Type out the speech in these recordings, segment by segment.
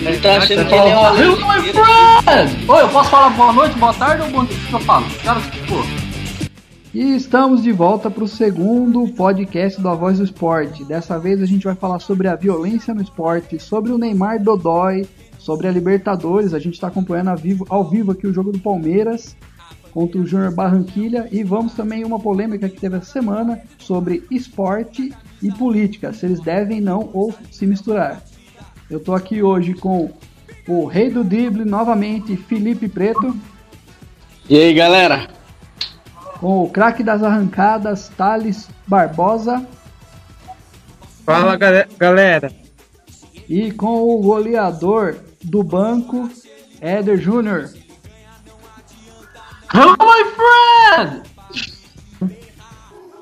Ele tá achando que ele é uma Hello, my friend! Oi, eu posso falar boa noite, boa tarde ou bom dia? O que eu falo? Cara, pô. E estamos de volta para o segundo podcast do A Voz do Esporte. Dessa vez a gente vai falar sobre a violência no esporte, sobre o Neymar Dodói, sobre a Libertadores. A gente está acompanhando ao vivo, ao vivo aqui o jogo do Palmeiras contra o Júnior Barranquilha e vamos também uma polêmica que teve essa semana sobre esporte e política, se eles devem não ou se misturar. Eu tô aqui hoje com o rei do drible novamente, Felipe Preto, E aí, galera? com o craque das arrancadas, Thales Barbosa Fala gale- galera, e com o goleador do banco, Éder Júnior. Hello, my friend!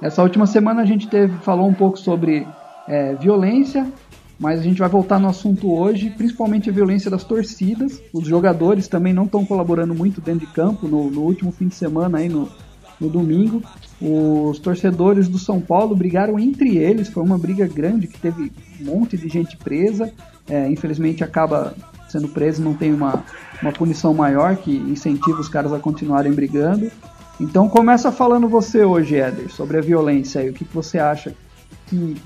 Essa última semana a gente teve, falou um pouco sobre é, violência, mas a gente vai voltar no assunto hoje, principalmente a violência das torcidas. Os jogadores também não estão colaborando muito dentro de campo. No, no último fim de semana, aí no, no domingo, os torcedores do São Paulo brigaram entre eles. Foi uma briga grande que teve um monte de gente presa. É, infelizmente acaba sendo preso, não tem uma, uma punição maior que incentiva os caras a continuarem brigando. Então começa falando você hoje, Éder, sobre a violência aí. O que, que você acha que.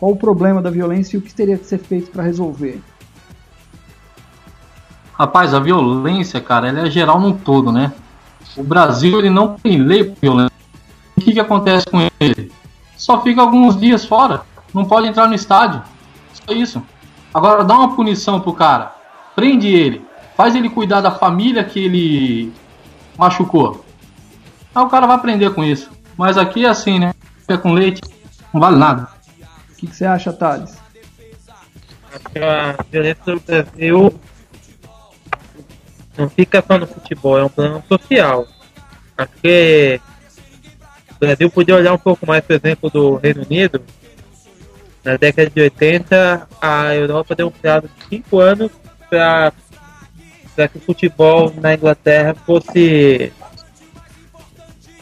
Qual o problema da violência e o que teria que ser feito para resolver? Rapaz, a violência, cara, ela é geral num todo, né? O Brasil, ele não tem lei pra violência. O que que acontece com ele? Só fica alguns dias fora. Não pode entrar no estádio. Só isso. Agora, dá uma punição pro cara. Prende ele. Faz ele cuidar da família que ele machucou. Aí o cara vai aprender com isso. Mas aqui é assim, né? Fica com leite, não vale nada. O que, que você acha, Thales? a violência no Brasil não fica só no futebol, é um plano social. Acho que o Brasil podia olhar um pouco mais, por exemplo, do Reino Unido. Na década de 80, a Europa deu um prazo de 5 anos para que o futebol na Inglaterra fosse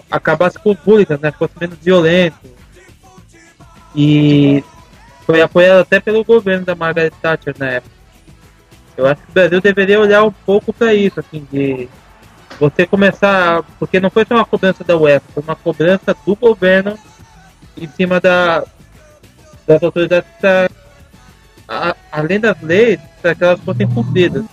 acabasse com os hooligans, né? Fosse menos violento. E foi apoiado até pelo governo da Margaret Thatcher na época. Eu acho que o Brasil deveria olhar um pouco para isso, assim, de você começar, porque não foi só uma cobrança da UEFA, foi uma cobrança do governo em cima da, das autoridades, pra, a- além das leis, para que elas fossem cumpridas.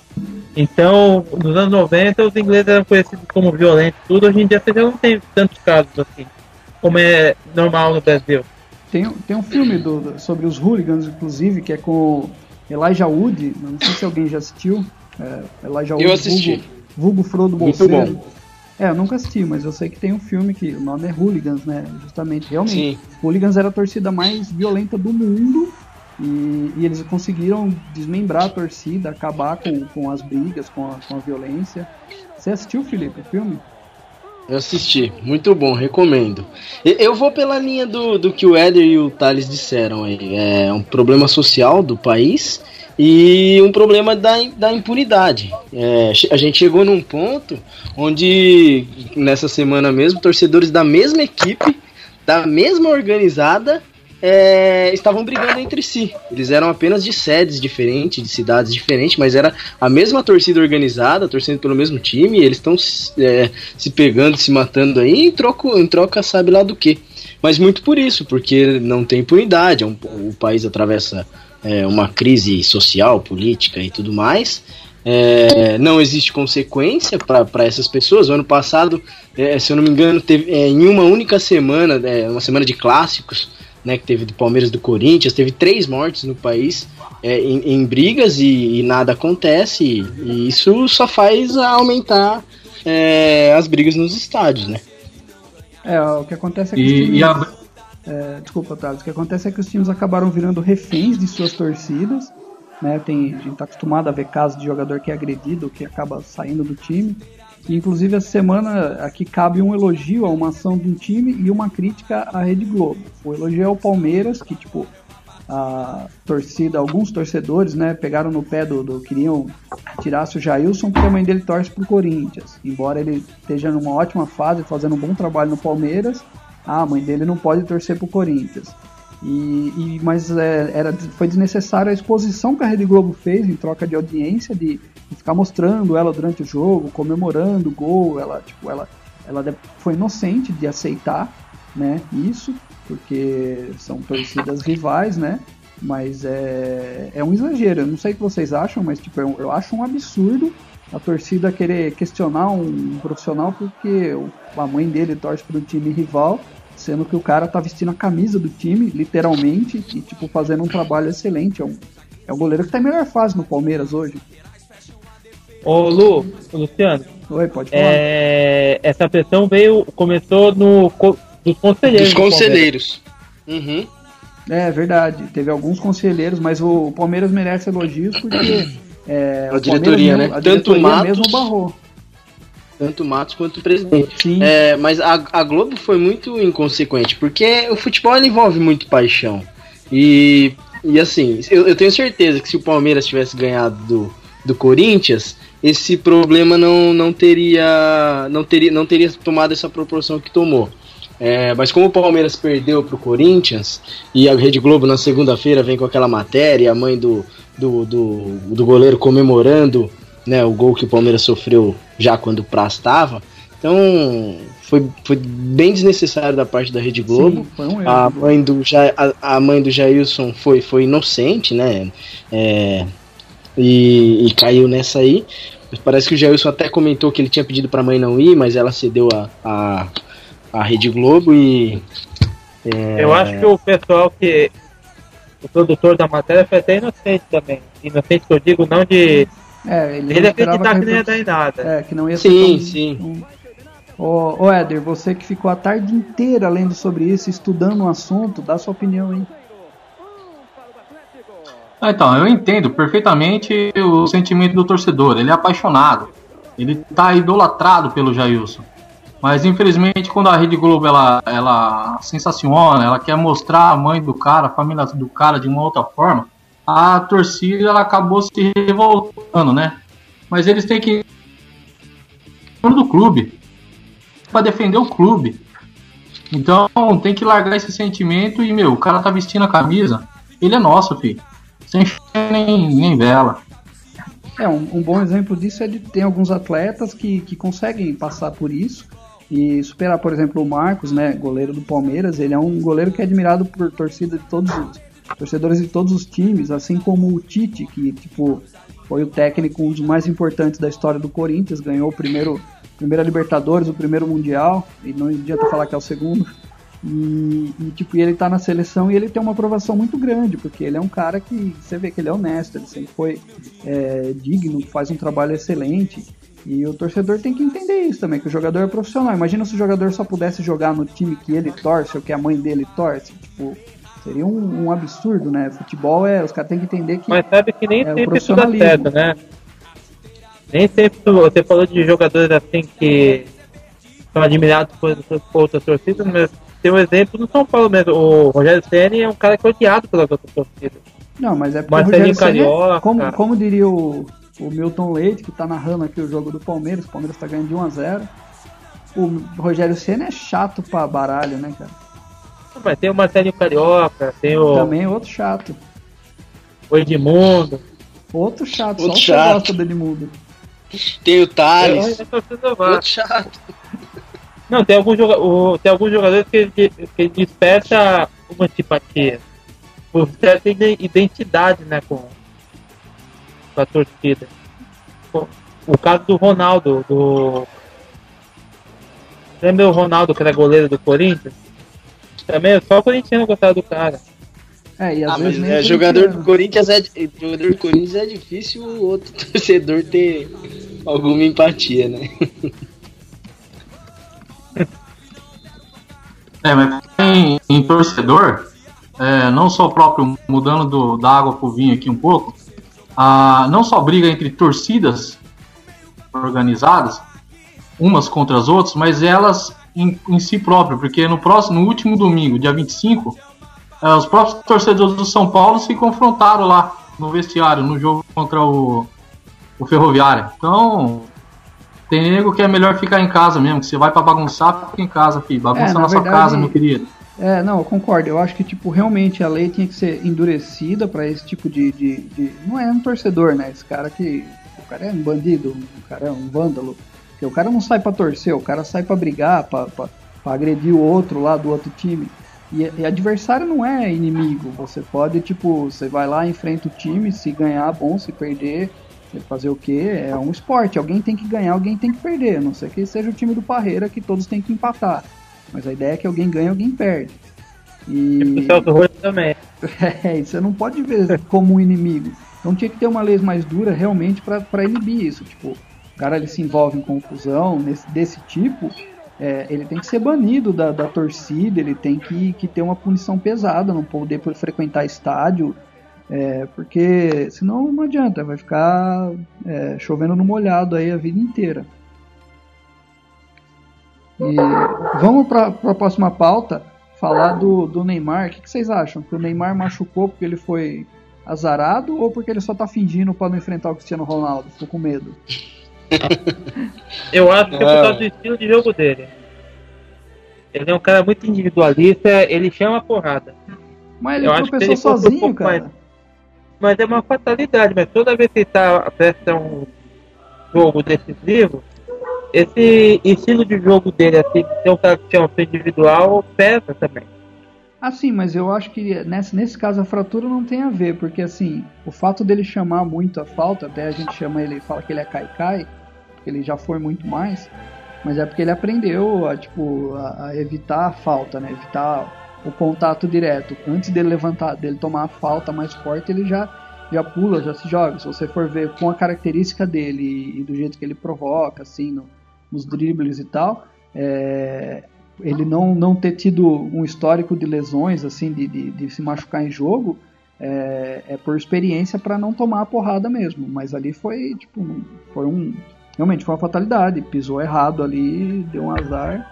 Então, nos anos 90, os ingleses eram conhecidos como violentos, tudo. Hoje em dia você já não tem tantos casos assim, como é normal no Brasil. Tem, tem um filme do- do- sobre os hooligans, inclusive, que é com Elijah Wood. Não sei se alguém já assistiu. É, Elijah Wood, Eu assisti. Vulgo, vulgo Frodo Muito Bolseiro. bom. É, eu nunca assisti, mas eu sei que tem um filme que o nome é Hooligans, né? Justamente, realmente. Sim. Hooligans era a torcida mais violenta do mundo e, e eles conseguiram desmembrar a torcida, acabar com, com as brigas, com a, com a violência. Você assistiu, Felipe, o filme? Eu assisti, muito bom, recomendo. Eu vou pela linha do, do que o Éder e o Thales disseram aí. É um problema social do país e um problema da, da impunidade. É, a gente chegou num ponto onde, nessa semana mesmo, torcedores da mesma equipe, da mesma organizada, é, estavam brigando entre si. Eles eram apenas de sedes diferentes, de cidades diferentes, mas era a mesma torcida organizada, torcendo pelo mesmo time, eles estão é, se pegando, se matando aí, em troca, em troca sabe lá do que. Mas muito por isso, porque não tem impunidade, é um- o país atravessa é, uma crise social, política e tudo mais. É, não existe consequência para essas pessoas. O ano passado, é, se eu não me engano, teve é, em uma única semana, é, uma semana de clássicos, né, que teve do Palmeiras do Corinthians, teve três mortes no país é, em, em brigas e, e nada acontece. E, e isso só faz aumentar é, as brigas nos estádios, né? É, o que acontece é que os E, times... e a, É, desculpa, Thales. O que acontece é que os times acabaram virando reféns de suas torcidas. Né? Tem, a gente está acostumado a ver casos de jogador que é agredido, que acaba saindo do time. Inclusive, essa semana aqui cabe um elogio a uma ação de um time e uma crítica à Rede Globo. O elogio é o Palmeiras, que, tipo, a torcida, alguns torcedores, né, pegaram no pé do, do queriam tirar o Jailson porque a mãe dele torce pro Corinthians. Embora ele esteja numa ótima fase, fazendo um bom trabalho no Palmeiras, a mãe dele não pode torcer pro Corinthians. E, e mas é, era, foi desnecessária a exposição que a Rede Globo fez em troca de audiência, de ficar mostrando ela durante o jogo, comemorando o gol. Ela, tipo, ela, ela foi inocente de aceitar né, isso, porque são torcidas rivais, né? Mas é, é um exagero. Eu não sei o que vocês acham, mas tipo, eu, eu acho um absurdo a torcida querer questionar um profissional porque a mãe dele torce para um time rival, sendo que o cara tá vestindo a camisa do time, literalmente, e tipo, fazendo um trabalho excelente. É um, é um goleiro que tá em melhor fase no Palmeiras hoje. Ô Lu, Luciano. Oi, pode falar. É, essa pressão veio, começou no dos conselheiros. Dos conselheiros. Uhum. É verdade, teve alguns conselheiros, mas o Palmeiras merece elogios porque é, a diretoria, né? A Tanto diretoria Matos, mesmo barrou. Tanto Matos quanto o presidente. Sim. É, mas a, a Globo foi muito inconsequente, porque o futebol envolve muito paixão. E, e assim, eu, eu tenho certeza que se o Palmeiras tivesse ganhado do, do Corinthians, esse problema não, não teria não teria não teria tomado essa proporção que tomou. É, mas como o Palmeiras perdeu para o Corinthians e a Rede Globo na segunda-feira vem com aquela matéria, a mãe do, do, do, do, goleiro comemorando né, o gol que o Palmeiras sofreu já quando o Praz estava. Então foi, foi bem desnecessário da parte da Rede Globo. Sim, um a, mãe do, a, a, mãe do Jailson foi, foi inocente, né? É, e, e caiu nessa aí. Parece que o Jailson até comentou que ele tinha pedido para a mãe não ir, mas ela cedeu a, a, a Rede Globo e. É... Eu acho que o pessoal que. O produtor da matéria foi até inocente também. Inocente que eu digo, não de. É, ele, ele acreditar que, não ia dar em nada. É, que não ia sim, ser sim. sim. Ô, ô Éder, você que ficou a tarde inteira lendo sobre isso, estudando o um assunto, dá sua opinião aí. Ah, então, eu entendo perfeitamente o sentimento do torcedor. Ele é apaixonado. Ele tá idolatrado pelo Jailson. Mas infelizmente quando a Rede Globo ela, ela sensaciona, ela quer mostrar a mãe do cara, a família do cara de uma outra forma, a torcida ela acabou se revoltando, né? Mas eles têm que do clube para defender o clube. Então tem que largar esse sentimento e meu, o cara tá vestindo a camisa, ele é nosso, filho. Sem nem, nem vela. É, um, um, bom exemplo disso é de ter alguns atletas que, que conseguem passar por isso e superar, por exemplo, o Marcos, né, goleiro do Palmeiras, ele é um goleiro que é admirado por torcida de todos os torcedores de todos os times, assim como o Tite, que tipo foi o técnico um dos mais importantes da história do Corinthians, ganhou o primeiro primeira Libertadores, o primeiro mundial, e não adianta falar que é o segundo. E, e, tipo, ele tá na seleção e ele tem uma aprovação muito grande, porque ele é um cara que você vê que ele é honesto, ele sempre foi é, digno, faz um trabalho excelente. E o torcedor tem que entender isso também, que o jogador é profissional. Imagina se o jogador só pudesse jogar no time que ele torce ou que a mãe dele torce. Tipo, seria um, um absurdo, né? Futebol é. Os caras têm que entender que. Mas sabe que nem é sempre isso dá certo, né? Nem sempre você falou de jogadores assim que são admirados por, por outras torcidas, mas tem um exemplo no São Paulo mesmo. O Rogério Senna é um cara que é odiado pelas outras torcidas. Não, mas é porque Marcelinho o Rogério Carioca, como, como diria o, o Milton Leite, que está narrando aqui o jogo do Palmeiras. O Palmeiras está ganhando de 1 a 0 O Rogério Senna é chato pra baralho, né, cara? Mas tem o Marcelinho Carioca, tem o. Também outro chato. O Edmundo. Outro chato, outro só chato. gosta do Edmundo. Tem o Thales. Outro chato. Não, tem alguns, joga tem alguns jogadores que, que, que desperta uma antipatia. Por certa identidade, né, com, com a torcida. O caso do Ronaldo, do. Lembra o Ronaldo que era goleiro do Corinthians? Também só o Corinthians gostava do cara. É, e às ah, vezes mas é, jogador do Corinthians é jogador do Corinthians é difícil o outro torcedor ter alguma empatia, né? É, mas em, em torcedor, é, não só próprio mudando do, da água pro vinho aqui um pouco, a, não só briga entre torcidas organizadas, umas contra as outras, mas elas em, em si próprias, porque no próximo, no último domingo, dia 25, é, os próprios torcedores do São Paulo se confrontaram lá no vestiário, no jogo contra o, o Ferroviário. Então, tem nego que é melhor ficar em casa mesmo, que você vai para bagunçar, fica em casa, filho. Bagunça é, na, na verdade, sua casa, meu querido. É, não, eu concordo. Eu acho que, tipo, realmente a lei tinha que ser endurecida para esse tipo de, de, de, Não é um torcedor, né? Esse cara que. O cara é um bandido, o cara é um vândalo. Porque o cara não sai para torcer, o cara sai para brigar, para agredir o outro lá do outro time. E, e, adversário não é inimigo. Você pode, tipo, você vai lá, enfrenta o time, se ganhar, bom, se perder, fazer o que? É um esporte. Alguém tem que ganhar, alguém tem que perder. A não ser que seja o time do Parreira que todos têm que empatar. Mas a ideia é que alguém ganha, alguém perde. E. Tipo, o Celso Rocha também. É, você não pode ver como um inimigo. Então tinha que ter uma lei mais dura realmente para inibir isso. Tipo, o cara ele se envolve em confusão nesse, desse tipo, é, ele tem que ser banido da, da torcida, ele tem que, que ter uma punição pesada, não poder frequentar estádio, é, porque senão não adianta, vai ficar é, chovendo no molhado aí a vida inteira. E vamos para a próxima pauta, falar do, do Neymar. O que, que, vocês acham? Que o Neymar machucou porque ele foi azarado ou porque ele só tá fingindo para não enfrentar o Cristiano Ronaldo? Ficou com medo? Eu acho que é por causa do estilo de jogo dele. Ele é um cara muito individualista, ele chama a porrada. Mas ele tropeçou ele sozinho, um cara. Mais... Mas é uma fatalidade, mas toda vez que ele tá presta um jogo decisivo, esse estilo de jogo dele, assim, de ter um cara que chama individual, pesa também. Assim, mas eu acho que nesse, nesse caso a fratura não tem a ver, porque assim, o fato dele chamar muito a falta, até a gente chama ele, fala que ele é Kai porque ele já foi muito mais, mas é porque ele aprendeu a, tipo, a, a evitar a falta, né? Evitar o contato direto. Antes dele levantar, dele tomar a falta mais forte, ele já já pula, já se joga. Se você for ver com a característica dele e, do jeito que ele provoca, assim, no, nos dribles e tal, é, ele não, não ter tido um histórico de lesões, assim, de, de, de se machucar em jogo, é, é por experiência para não tomar a porrada mesmo. Mas ali foi, tipo, foi um. Realmente foi uma fatalidade. Pisou errado ali, deu um azar.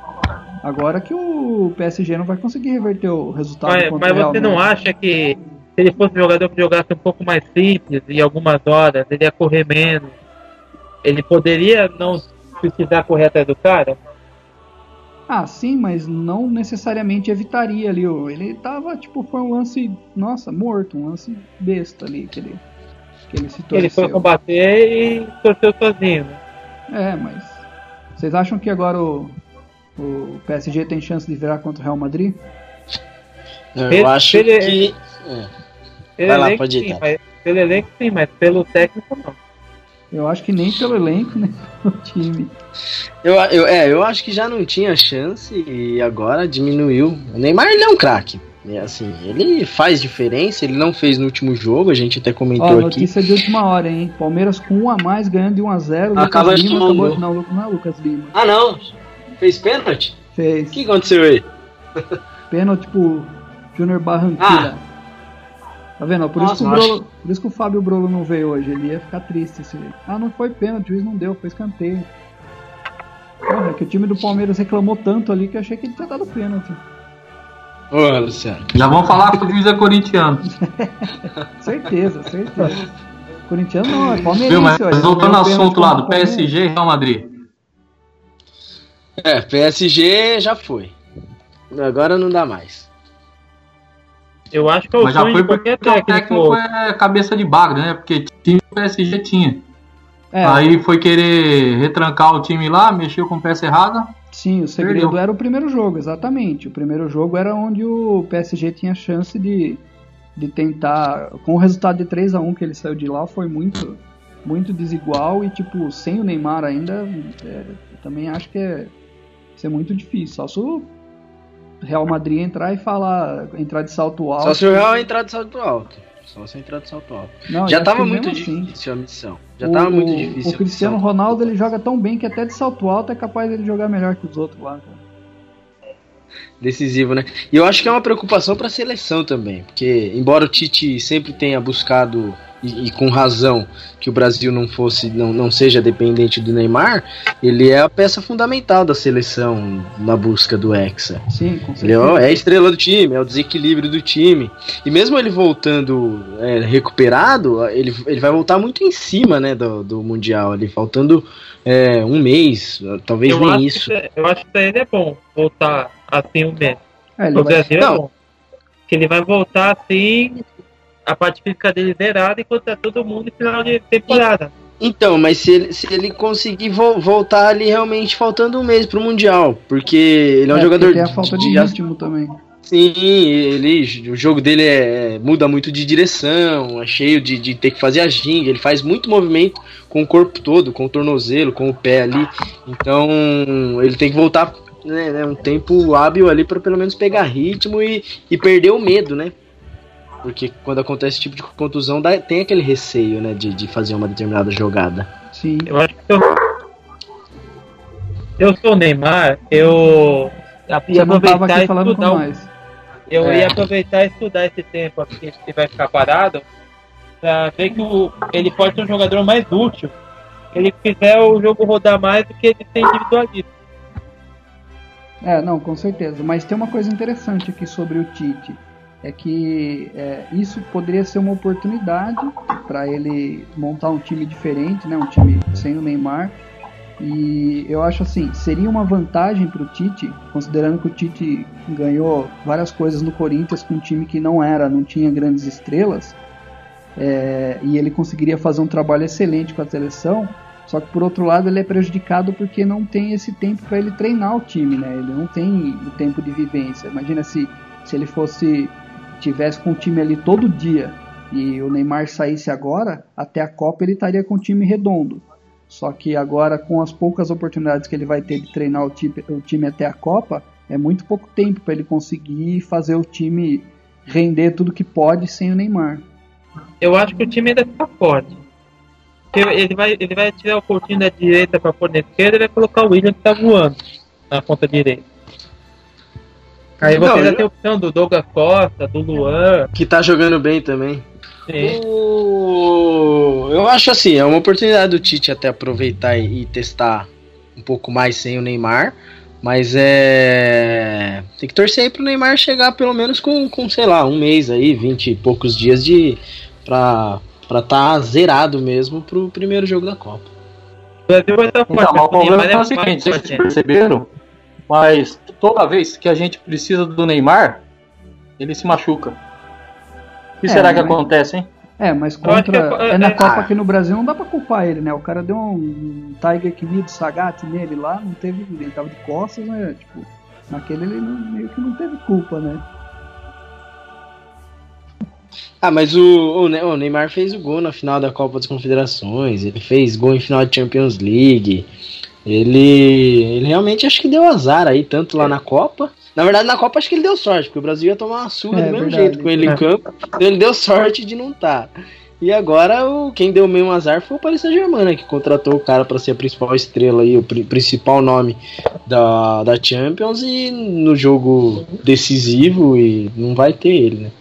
Agora que o PSG não vai conseguir reverter o resultado. Mas, mas você não acha que se ele fosse um jogador que jogasse um pouco mais simples e algumas horas, ele ia correr menos, ele poderia não precisar correr atrás do cara? Ah, sim, mas não necessariamente evitaria ali. Ele tava, tipo, foi um lance, nossa, morto, um lance besta ali que ele, que ele se torceu. Ele foi combater e torceu sozinho, né? É, mas. Vocês acham que agora o, o PSG tem chance de virar contra o Real Madrid? Eu ele, acho ele, que. É. Vai lá, pode ir. Sim, mas, pelo elenco sim, mas pelo técnico não. Eu acho que nem pelo elenco, nem pelo time. Eu, eu, é, eu acho que já não tinha chance e agora diminuiu. O Neymar ele é um craque. É assim, ele faz diferença, ele não fez no último jogo, a gente até comentou Ó, notícia aqui. de última hora, hein? Palmeiras com um a mais, ganhando de 1 a 0 Acaba Lucas Lima acabou... Não, não é Lucas Lima. Ah, não? Fez pênalti? Fez. O que aconteceu aí? Pênalti pro Júnior Barranquilla. Ah. Tá vendo? Por, Nossa, isso que o Brolo, por isso que o Fábio Brolo não veio hoje. Ele ia ficar triste se. Ah, não foi pênalti, o juiz não deu, foi escanteio. Porra, é que o time do Palmeiras reclamou tanto ali que eu achei que ele tinha dado pênalti. Ô, Luciano. Já vamos falar que o juiz é corintiano. certeza, certeza. Corintiano não, é palmeirense. mas voltando ao assunto lá do PSG e Real Madrid. É, PSG já foi. Agora não dá mais. Eu acho que é o Mas já foi porque o técnico é cabeça de bagre, né? Porque time o PSG tinha. É. Aí foi querer retrancar o time lá, mexeu com peça errada. Sim, o segredo perdeu. era o primeiro jogo, exatamente. O primeiro jogo era onde o PSG tinha chance de, de tentar. Com o resultado de 3 a 1 que ele saiu de lá, foi muito, muito desigual. E, tipo, sem o Neymar ainda, é, também acho que é ser muito difícil. Só se o Real Madrid entrar e falar, entrar de salto alto. Só se o Real entrar de salto alto. Só se entrar de salto alto. Não, já tava muito assim. difícil assim. a missão. Já o, tava muito difícil. O Cristiano Ronaldo ele joga tão bem que até de salto alto é capaz de ele jogar melhor que os outros lá. Cara decisivo, né? E eu acho que é uma preocupação para a seleção também, porque embora o Tite sempre tenha buscado e, e, com razão que o Brasil não fosse não, não seja dependente do Neymar, ele é a peça fundamental da seleção na busca do Hexa. Sim, com ele é, é a estrela do time, é o desequilíbrio do time. E mesmo ele voltando é, recuperado, ele, ele vai voltar muito em cima né, do, do Mundial, ali, faltando é, um mês, talvez eu nem isso. Que, eu acho que ele é bom voltar assim um mês. É, ele O vai- Brasil é Não. bom. Que ele vai voltar assim, a parte física dele zerada e contra todo mundo em final de temporada. Então, mas se ele, se ele conseguir vo- voltar ali realmente faltando um mês pro Mundial, porque ele é um é, jogador tem a falta de, de- ritmo também. Sim, ele, o jogo dele é, muda muito de direção, é cheio de, de ter que fazer a ginga, ele faz muito movimento com o corpo todo, com o tornozelo, com o pé ali. Então ele tem que voltar né, né, um tempo hábil ali para pelo menos pegar ritmo e, e perder o medo, né? Porque quando acontece esse tipo de contusão, dá- tem aquele receio, né, de, de fazer uma determinada jogada. Sim. Eu acho que eu, eu sou o Neymar, eu ia aproveitar e estudar com nós. Eu É. ia aproveitar e estudar esse tempo aqui que ele vai ficar parado pra ver que o, ele pode ser um jogador mais útil. Se ele fizer o jogo rodar mais do que ele ser individualista. É, não, com certeza. Mas tem uma coisa interessante aqui sobre o Tite. É que é, isso poderia ser uma oportunidade para ele montar um time diferente, né? Um time sem o Neymar. E eu acho assim, seria uma vantagem para o Tite, considerando que o Tite ganhou várias coisas no Corinthians com um time que não era, não tinha grandes estrelas. é, e ele conseguiria fazer um trabalho excelente com a seleção. Só que por outro lado ele é prejudicado porque não tem esse tempo para ele treinar o time, né? Ele não tem o tempo de vivência. Imagina se, se ele fosse tivesse com o time ali todo dia e o Neymar saísse agora, até a Copa ele estaria com o time redondo. Só que agora com as poucas oportunidades que ele vai ter de treinar o time, o time até a Copa, é muito pouco tempo para ele conseguir fazer o time render tudo que pode sem o Neymar. Eu acho que o time ainda tá forte. Ele vai, ele vai tirar o Coutinho da direita pra pôr na esquerda e vai colocar o William que tá voando na ponta direita. Aí você Não, já eu- tem a opção do Douglas Costa, do Luan. Que tá jogando bem também. Sim. O- Eu acho assim, é uma oportunidade do Tite até aproveitar e testar um pouco mais sem o Neymar. Mas é. Tem que torcer aí pro Neymar chegar pelo menos com, com sei lá, um mês aí, vinte e poucos dias de. pra estar tá zerado mesmo pro primeiro jogo da Copa. O Brasil vai estar forte. Então, mas o problema Neymar é o mais seguinte, vocês perceberam? Mas toda vez que a gente precisa do Neymar, ele se machuca. O que É, será que mas- acontece, hein? É, mas contra. é- É, na é- Copa ah. aqui no Brasil não dá pra culpar ele, né? O cara deu um Tiger Knee Sagat nele lá, não teve. Ele tava de costas, né? Tipo, naquele ele não- meio que não teve culpa, né? Ah, mas o, o Ne- o Neymar fez o gol na final da Copa das Confederações, ele fez gol em final de Champions League. Ele, ele realmente acho que deu azar aí, tanto lá na Copa. Na verdade, na Copa acho que ele deu sorte, porque o Brasil ia tomar uma surra É, do mesmo verdade. jeito com ele É. em campo. Então ele deu sorte de não estar. E agora o, quem deu mesmo azar foi o Paris Saint-Germain, né, que contratou o cara para ser a principal estrela aí, o pri- principal nome da, da Champions e no jogo decisivo e não vai ter ele, né?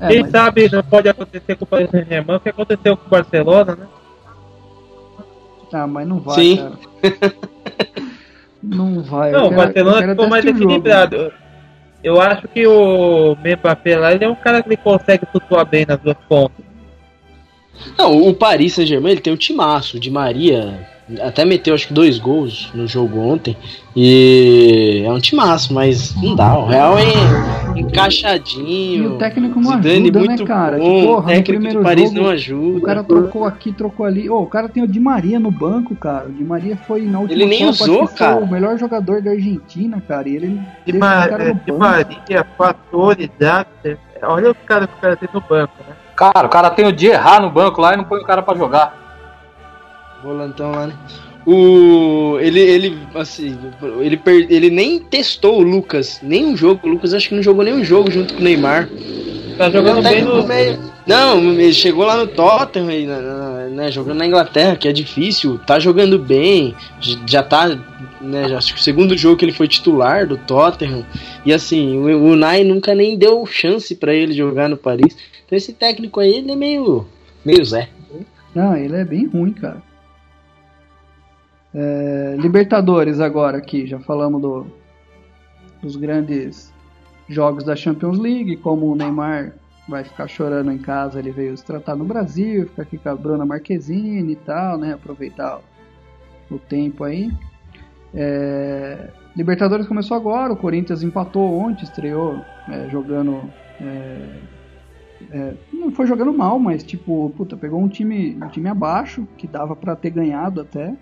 É, Quem mas- sabe não pode acontecer com o Paris Saint-Germain o que aconteceu com o Barcelona, né? Ah, mas não vai, Sim. cara. Não vai. Não, o Barcelona ficou mais jogo. equilibrado. Eu acho que o Mbappé lá ele é um cara que ele consegue flutuar bem nas duas pontas. Não, o Paris Saint-Germain ele tem um timaço. Di Maria até meteu acho que dois gols no jogo ontem. E é um timaço, mas não dá. O Real é encaixadinho. E o técnico não Zidane ajuda, né, muito cara? Que, Bom, porra, o técnico primeiro do Paris jogo, não ajuda. O cara trocou aqui, trocou ali. Ô, o cara tem o Di Maria no banco, cara. O Di Maria foi na última Ele nem Copa, usou, cara. O melhor jogador da Argentina, cara. E ele De, deixa Ma o cara no de banco. Maria, Fatore, Draxler. Olha os caras que o cara tem no banco, né? Cara, o cara tem o de errar no banco lá e não põe o cara pra jogar. Volantão lá, né? O, ele, ele, assim, ele, per- ele nem testou o Lucas, nem um jogo. O Lucas acho que não jogou nenhum jogo junto com o Neymar. Tá jogando um bem no. meio- Não, ele chegou lá no Tottenham, aí, na- na- né, jogando na Inglaterra, que é difícil, tá jogando bem, já tá, né, já, acho que o segundo jogo que ele foi titular do Tottenham, e assim, o, o Unai nunca nem deu chance pra ele jogar no Paris, então esse técnico aí, ele é meio, meio Zé. Não, ele é bem ruim, cara. É, Libertadores agora aqui, já falamos do, dos grandes jogos da Champions League, como o Neymar vai ficar chorando em casa, ele veio se tratar no Brasil, ficar aqui com a Bruna Marquezine e tal, né? Aproveitar o, tempo aí. É, Libertadores começou agora, o Corinthians empatou ontem, estreou é, jogando. é, é, não foi jogando mal, mas tipo, puta, pegou um time, um time abaixo, que dava pra ter ganhado até.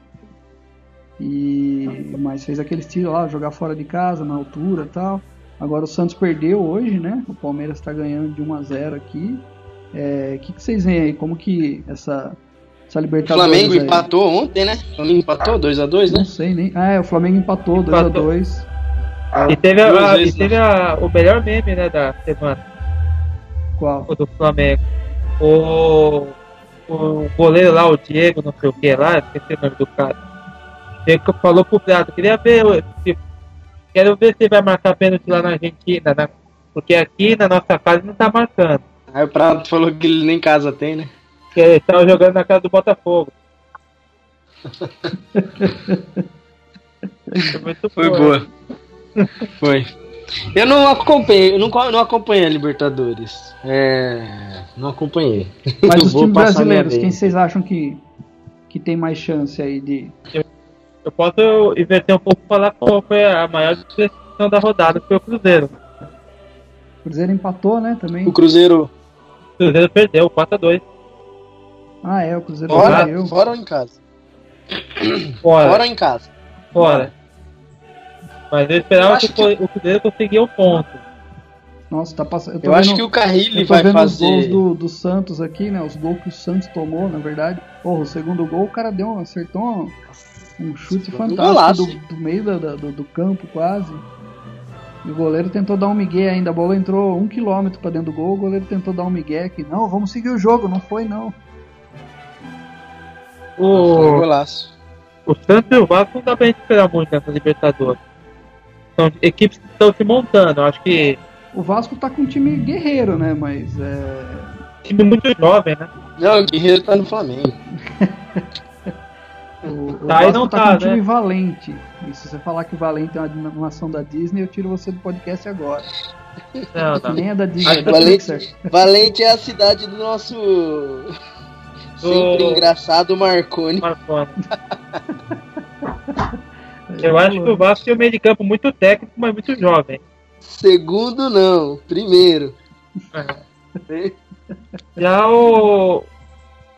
E mas fez aquele estilo lá, jogar fora de casa, na altura e tal. Agora o Santos perdeu hoje, né? O Palmeiras está ganhando de 1 a 0 aqui. É, O que, que vocês veem aí? Como que essa, essa O Libertadores Flamengo aí? empatou ontem, né? O Flamengo empatou 2x2, né? Não sei nem. Ah, é, o Flamengo empatou Empatou. 2x2. E teve, a- a- vezes, e teve a- o melhor meme né, da semana, Qual? o do Flamengo. O, o goleiro lá, o Diego, não sei o que lá, esqueci o nome do cara. Ele falou pro Prato, queria ver, tipo, quero ver se vai marcar pênalti lá na Argentina, né? Porque aqui na nossa casa não tá marcando. Aí o Prato falou que ele nem casa tem, né? Porque eles estavam jogando na casa do Botafogo. Foi muito Foi boa. Foi. Eu não acompanhei, eu não, não acompanhei a Libertadores. É. Não acompanhei. Mas os times brasileiros, quem vocês acham que, que tem mais chance aí de. Eu posso inverter um pouco e falar qual foi a maior decepção da rodada, que foi o Cruzeiro. O Cruzeiro empatou, né? Também. O Cruzeiro O Cruzeiro perdeu 4x2. Ah, é, o Cruzeiro fora, perdeu. fora ou em casa? Fora, Fora ou em casa? fora. Mas eu Eu esperava acho que, o- o Cruzeiro conseguia um ponto. Nossa, tá passando. Eu tô Eu vendo, acho que o Carrilli eu tô vai vendo os fazer. gols do, do Santos aqui, né? Os gols que o Santos tomou, na verdade. Porra, o segundo gol, o cara deu, um- acertou um, um chute fantástico do, do meio da- da- do, do campo, quase. E o goleiro tentou dar um migué ainda. A bola entrou um quilômetro pra dentro do gol. O goleiro tentou dar um migué aqui. Não, vamos seguir o jogo. Não foi, não. Foi um O, golaço. o Santos e o Vasco não dá pra gente esperar muito nessa Libertadores. São equipes que estão se montando. Eu acho que O Vasco tá com um time guerreiro, né? Mas é. time muito jovem, né? Não, o Guerreiro tá no Flamengo. O, o Tá, e Vasco não tá, tá, com um né? time valente. E se você falar que Valente é uma animação da Disney, eu tiro você do podcast agora. Não, não. nem é da Disney, é da Valente, Pixar. Valente é a cidade do nosso. Sempre Do- engraçado Marconi. Marconi. Eu acho que o Vasco tem um meio de campo muito técnico, mas muito jovem. Segundo, não. Primeiro. Já o,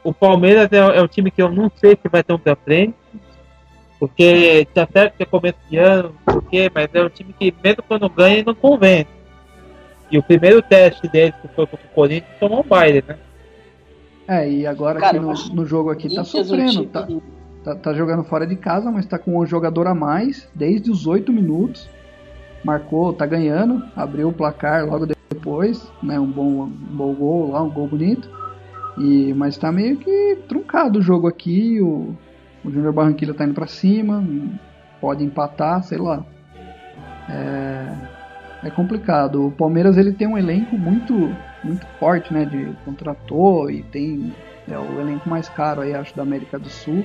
o Palmeiras é, é um time que eu não sei se vai tão pra frente. Porque tá certo que é começo de ano, não sei o quê, mas é um time que mesmo quando ganha não convence. E o primeiro teste deles, que foi contra o Corinthians, tomou um baile, né? É, e agora Cara, no, no jogo aqui tá é um sofrendo. Tá, tá, tá jogando fora de casa, mas tá com um jogador a mais desde os 8 minutos. Marcou, tá ganhando, abriu o placar logo depois, né? Um bom, um bom gol lá, um gol bonito. E, mas tá meio que truncado o jogo aqui. O, o Júnior Barranquilla tá indo pra cima, pode empatar, sei lá. É, é complicado. O Palmeiras ele tem um elenco muito muito forte, né? De contratou e tem é o elenco mais caro aí, acho, da América do Sul.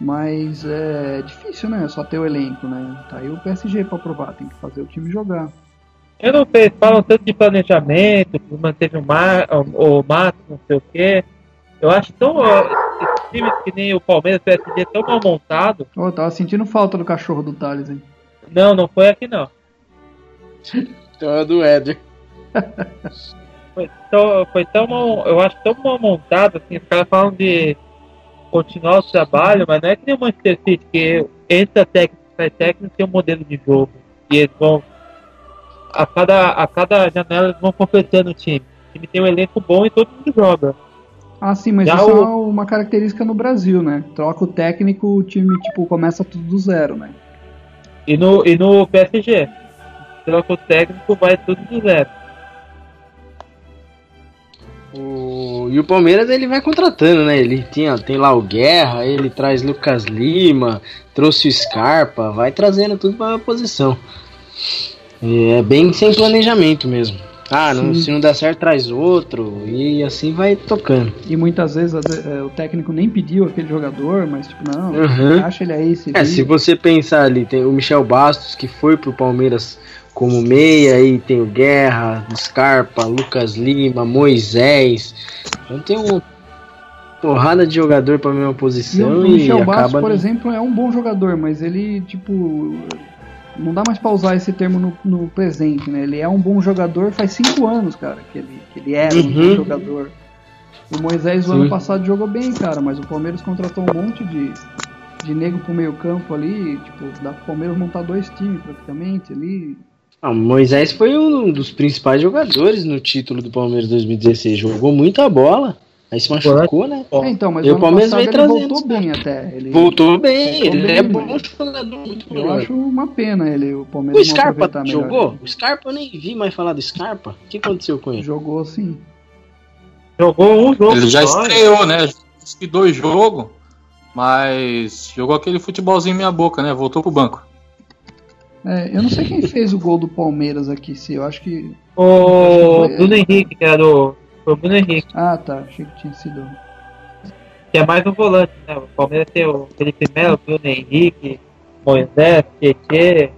Mas é difícil, né? Só ter o elenco, né? Tá aí o PSG pra provar, tem que fazer o time jogar. Eu não sei, falam tanto de planejamento, que manteve o, mar, o, o Mato, não sei o quê. Eu acho tão. Esses times que nem o Palmeiras, o PSG, tão mal montado. Ô, eu tava sentindo falta do cachorro do Thales, hein? Não, não foi aqui não. Então é do Éder. Foi tão, foi tão mal, eu acho tão mal montado, assim, os caras falam de continuar o trabalho, mas não é que nem o Manchester City, que entra técnico, sai técnico tem um modelo de jogo. E eles vão. A cada, a cada janela eles vão completando o time. O time tem um elenco bom e todo mundo joga. Ah, sim, mas Já isso o- é uma característica no Brasil, né? Troca o técnico, o time, tipo, começa tudo do zero, né? E no, e no PSG, troca o técnico, vai tudo do zero. O... E o Palmeiras ele vai contratando, né? Ele tinha, tem lá o Guerra, ele traz Lucas Lima, trouxe o Scarpa, vai trazendo tudo pra posição. E é bem sem planejamento mesmo. Ah, não, se não der certo, traz outro. E assim vai tocando. E muitas vezes é, o técnico nem pediu aquele jogador, mas tipo, não, Uhum. acha ele aí, se É, se você pensar ali, tem o Michel Bastos que foi pro Palmeiras como meia, aí tem o Guerra, Scarpa, Lucas Lima, Moisés. Então tem um. porrada de jogador pra mesma E o posição o e, Michel Bastos, acaba. por exemplo, é um bom jogador, mas ele, tipo. Não dá mais pra usar esse termo no, no presente, né? Ele é um bom jogador faz cinco anos, cara, que ele, que ele era um Uhum. bom jogador. O Moisés, o Sim. ano passado, jogou bem, cara, mas o Palmeiras contratou um monte de, de nego pro meio campo ali. Tipo, dá pro Palmeiras montar dois times praticamente ali. Ah, o Moisés foi um dos principais jogadores no título do Palmeiras 2016. Jogou muita bola. Aí se machucou, né? É, então, mas E o o Palmeiras ele trazendo voltou bem até. Ele, Voltou bem, ele bem, é bom jogador, muito bom Eu jogador. acho uma pena ele, o O Palmeiras não Scarpa melhor. jogou? O Scarpa eu nem vi mais falar do Scarpa. O que aconteceu com ele? Jogou sim. Jogou um jogo Ele já só, estreou, né? Que dois jogos, mas jogou aquele futebolzinho meia boca, né? Voltou pro banco. É, eu não sei quem fez o gol do Palmeiras aqui, se eu acho que. O Bruno Henrique, que era do. Foi o Bruno Henrique, Ah, tá. Achei que tinha sido. que é mais um volante, né? O Palmeiras tem o Felipe Melo, Bruno Henrique, Moisés, Tietê,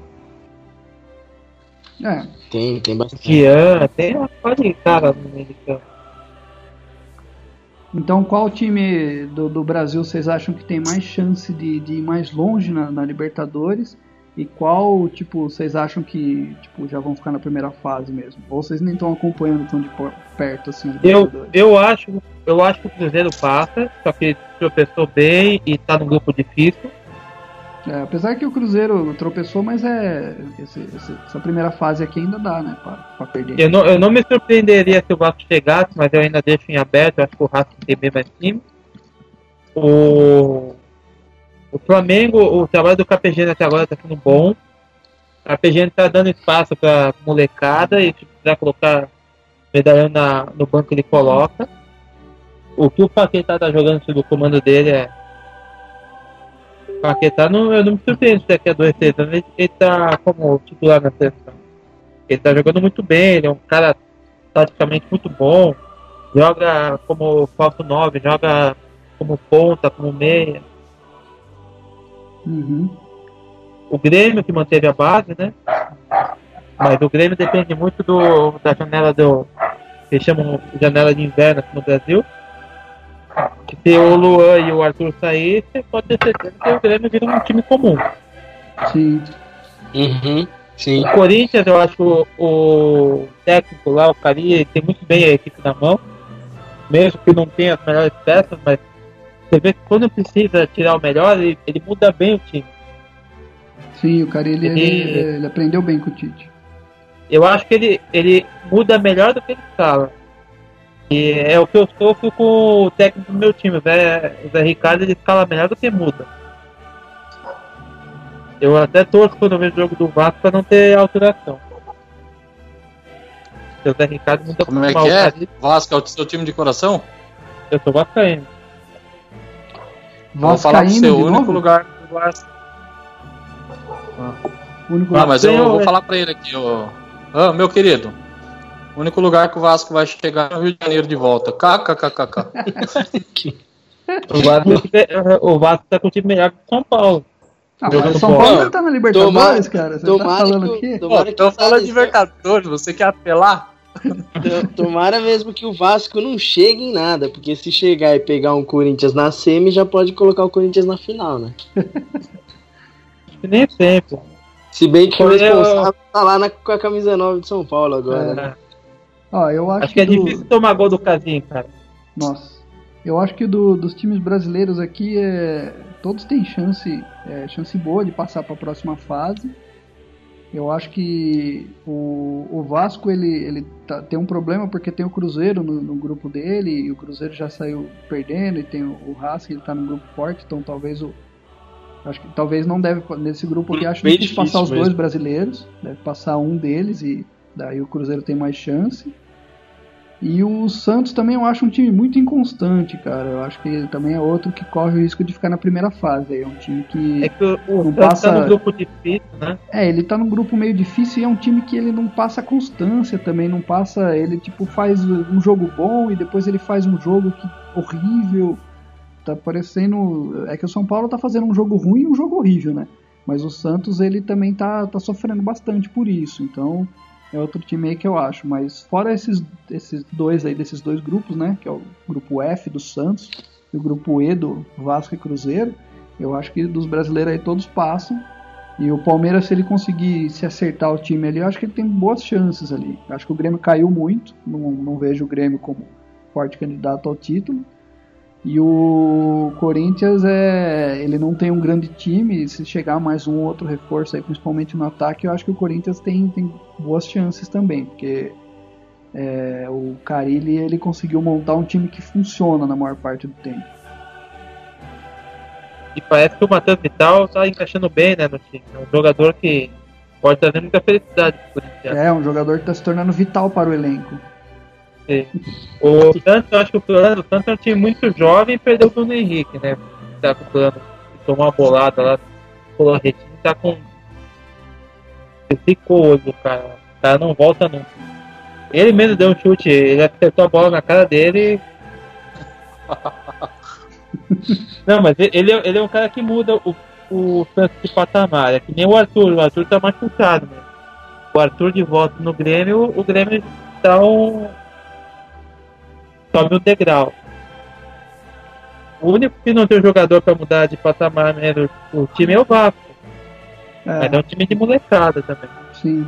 É, Tem, tem bastante. Tian, tem uma de cara no meio de campo. então qual time do, do Brasil vocês acham que tem mais chance de, de ir mais longe na, na Libertadores? E qual, tipo, vocês acham que tipo, já vão ficar na primeira fase mesmo? Ou vocês nem estão acompanhando tão de perto assim Eu, eu, acho, eu acho que o Cruzeiro passa, só que tropeçou bem e tá num grupo difícil. É, apesar que o Cruzeiro tropeçou, mas é. esse- esse- essa primeira fase aqui ainda dá, né? Pra, pra perder. Eu não, eu não me surpreenderia se o Vasco chegasse, mas eu ainda deixo em aberto. Acho que o Racing tem bem mais time. O, o Flamengo, o trabalho do Capegene até agora está sendo bom. O Capegene está dando espaço para molecada e se colocar medalhão na, no banco ele coloca. O que o Paquetá tá jogando sob o comando dele é. O Paquetá não, eu não me surpreendo se daqui a dois, três anos ele, ele tá como titular na seleção. Ele tá jogando muito bem, ele é um cara taticamente muito bom. Joga como falso 9, joga como ponta, como meia. Uhum. O Grêmio que manteve a base, né? Mas o Grêmio depende muito do, da janela do. que chamam de janela de inverno aqui no Brasil. Que se o Luan e o Arthur sair, você pode ter certeza que o Grêmio vira um time comum. Sim. Uhum, sim. O Corinthians, eu acho que o, o técnico lá, o Cari, ele tem muito bem a equipe na mão. Mesmo que não tenha as melhores peças, mas você vê que quando precisa tirar o melhor, ele, ele muda bem o time. Sim, o cara ele, ele, Ele- ele aprendeu bem com o Tite. Eu acho que ele, ele muda melhor do que ele escala. E é o que eu sofro com o técnico do meu time. O Zé, o Zé Ricardo ele escala melhor do que muda. Eu até torço quando eu vejo o jogo do Vasco para não ter alteração. O Zé Ricardo muda Como é que o é? Vasco é o seu time de coração? Eu sou vascaíno. Vou falar pro Vascaíno seu de único novo? lugar do Vasco. O único Ah, mas eu Tenho- vou falar pra ele aqui. Ah, meu querido. O único lugar que o Vasco vai chegar é no Rio de Janeiro de volta. KKKKK. O Vasco, o Vasco tá com o time melhor que o São Paulo. Ah, mas o São. Paulo tá na Libertadores, Tomara- cara. Você tá falando que o o- tomara Pô, que tô o falando de Libertadores, você quer apelar? Tomara mesmo que o Vasco não chegue em nada, porque se chegar e pegar um Corinthians na semi, já pode colocar o Corinthians na final, né? Nem sempre. Se bem que o responsável tá lá na- com a camisa 9 de São Paulo agora, né? Ó, eu acho, Acho que é do- difícil tomar gol do Casinho, cara. Nossa. Eu acho que do- dos times brasileiros aqui, é, todos têm chance, é, chance boa de passar para a próxima fase. Eu acho que o, o Vasco ele, ele tá- tem um problema porque tem o Cruzeiro no, no grupo dele e o Cruzeiro já saiu perdendo e tem o, o Racing, ele está num grupo forte, então talvez o acho que talvez não deve nesse grupo aqui acho Bem difícil difícil passar os mesmo. dois brasileiros, deve passar um deles e daí o Cruzeiro tem mais chance. E o Santos também eu acho um time muito inconstante, cara. Eu acho que ele também é outro que corre o risco de ficar na primeira fase. É um time que. É que o, o Não Santos passa- tá no grupo difícil, né? É, ele tá num grupo meio difícil e é um time que ele não passa constância também, não passa. Ele tipo faz um jogo bom e depois ele faz um jogo que horrível. Tá parecendo. É que o São Paulo tá fazendo um jogo ruim e um jogo horrível, né? Mas o Santos ele também tá, tá sofrendo bastante por isso. Então é outro time aí que eu acho. Mas fora esses, esses dois aí, desses dois grupos, né? Que é o grupo F do Santos. do grupo E do Vasco e Cruzeiro. Eu acho que dos brasileiros aí todos passam. E o Palmeiras, se ele conseguir se acertar o time ali, eu acho que ele tem boas chances ali. Eu acho que o Grêmio caiu muito, não, não vejo o Grêmio como forte candidato ao título. E o Corinthians é, ele não tem um grande time, se chegar mais um outro reforço aí, principalmente no ataque, eu acho que o Corinthians tem, tem boas chances também, porque é, o Carilli ele conseguiu montar um time que funciona na maior parte do tempo. E parece que o Matheus Vital tá encaixando bem né, no time. É um jogador que pode trazer muita felicidade pro Corinthians. É, um jogador que está se tornando vital para o elenco. Sim. O Santos, eu acho que o plano do Santos é um time muito jovem e perdeu o Bruno Henrique, né? Tá com o plano, tomou uma bolada lá, o Retinho tá com. Ficou hoje o cara. O cara não volta nunca. Ele mesmo deu um chute, ele acertou a bola na cara dele. não, mas ele, ele é um cara que muda o, o Santos de patamar. É que nem o Arthur, o Arthur tá machucado, né? O Arthur de volta no Grêmio, o Grêmio tá um, sobe um degrau. O único que não tem jogador para mudar de patamar mesmo, o time é o Vasco. É. Mas é um time de molecada também. Sim.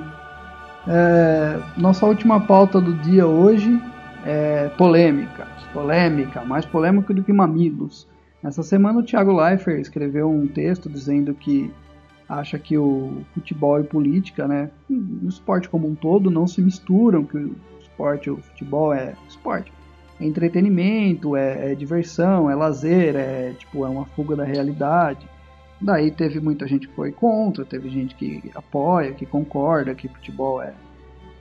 É, nossa última pauta do dia hoje é polêmica. Polêmica, mais polêmica do que mamilos. Essa semana o Thiago Leifert escreveu um texto dizendo que acha que o futebol e política, né, o esporte como um todo, não se misturam, que o esporte e o futebol é esporte é entretenimento, é, é, diversão, é lazer, é tipo é uma fuga da realidade. Daí teve muita gente que foi contra, teve gente que apoia, que concorda que futebol é,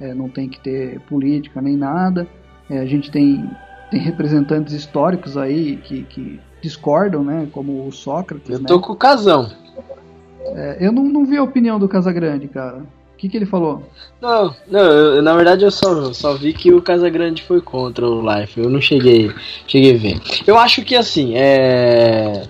é não tem que ter política nem nada. É, a gente tem, tem representantes históricos aí que, que discordam, né? Como o Sócrates. Eu né? tô com o Casão. É, eu não, não vi a opinião do Casagrande, cara que, que ele falou? Não, não eu, na verdade eu só, só vi que o Casagrande foi contra o Life. Eu não cheguei, cheguei a ver. Eu acho que assim, é.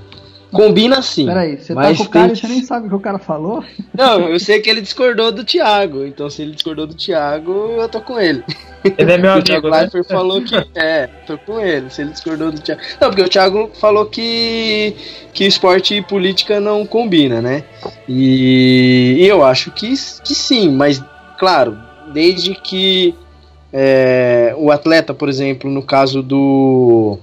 Combina sim. Peraí, você tá com o cara e você nem sabe o que o cara falou? Não, eu sei que ele discordou do Thiago. Então, se ele discordou do Thiago, eu tô com ele. Ele é meu amigo. O Thiago né? Leifert falou que. É, tô com ele. Se ele discordou do Thiago. Não, porque o Thiago falou que, que esporte e política não combina, né? E, e eu acho que, que sim, mas, claro, desde que é, o atleta, por exemplo, no caso do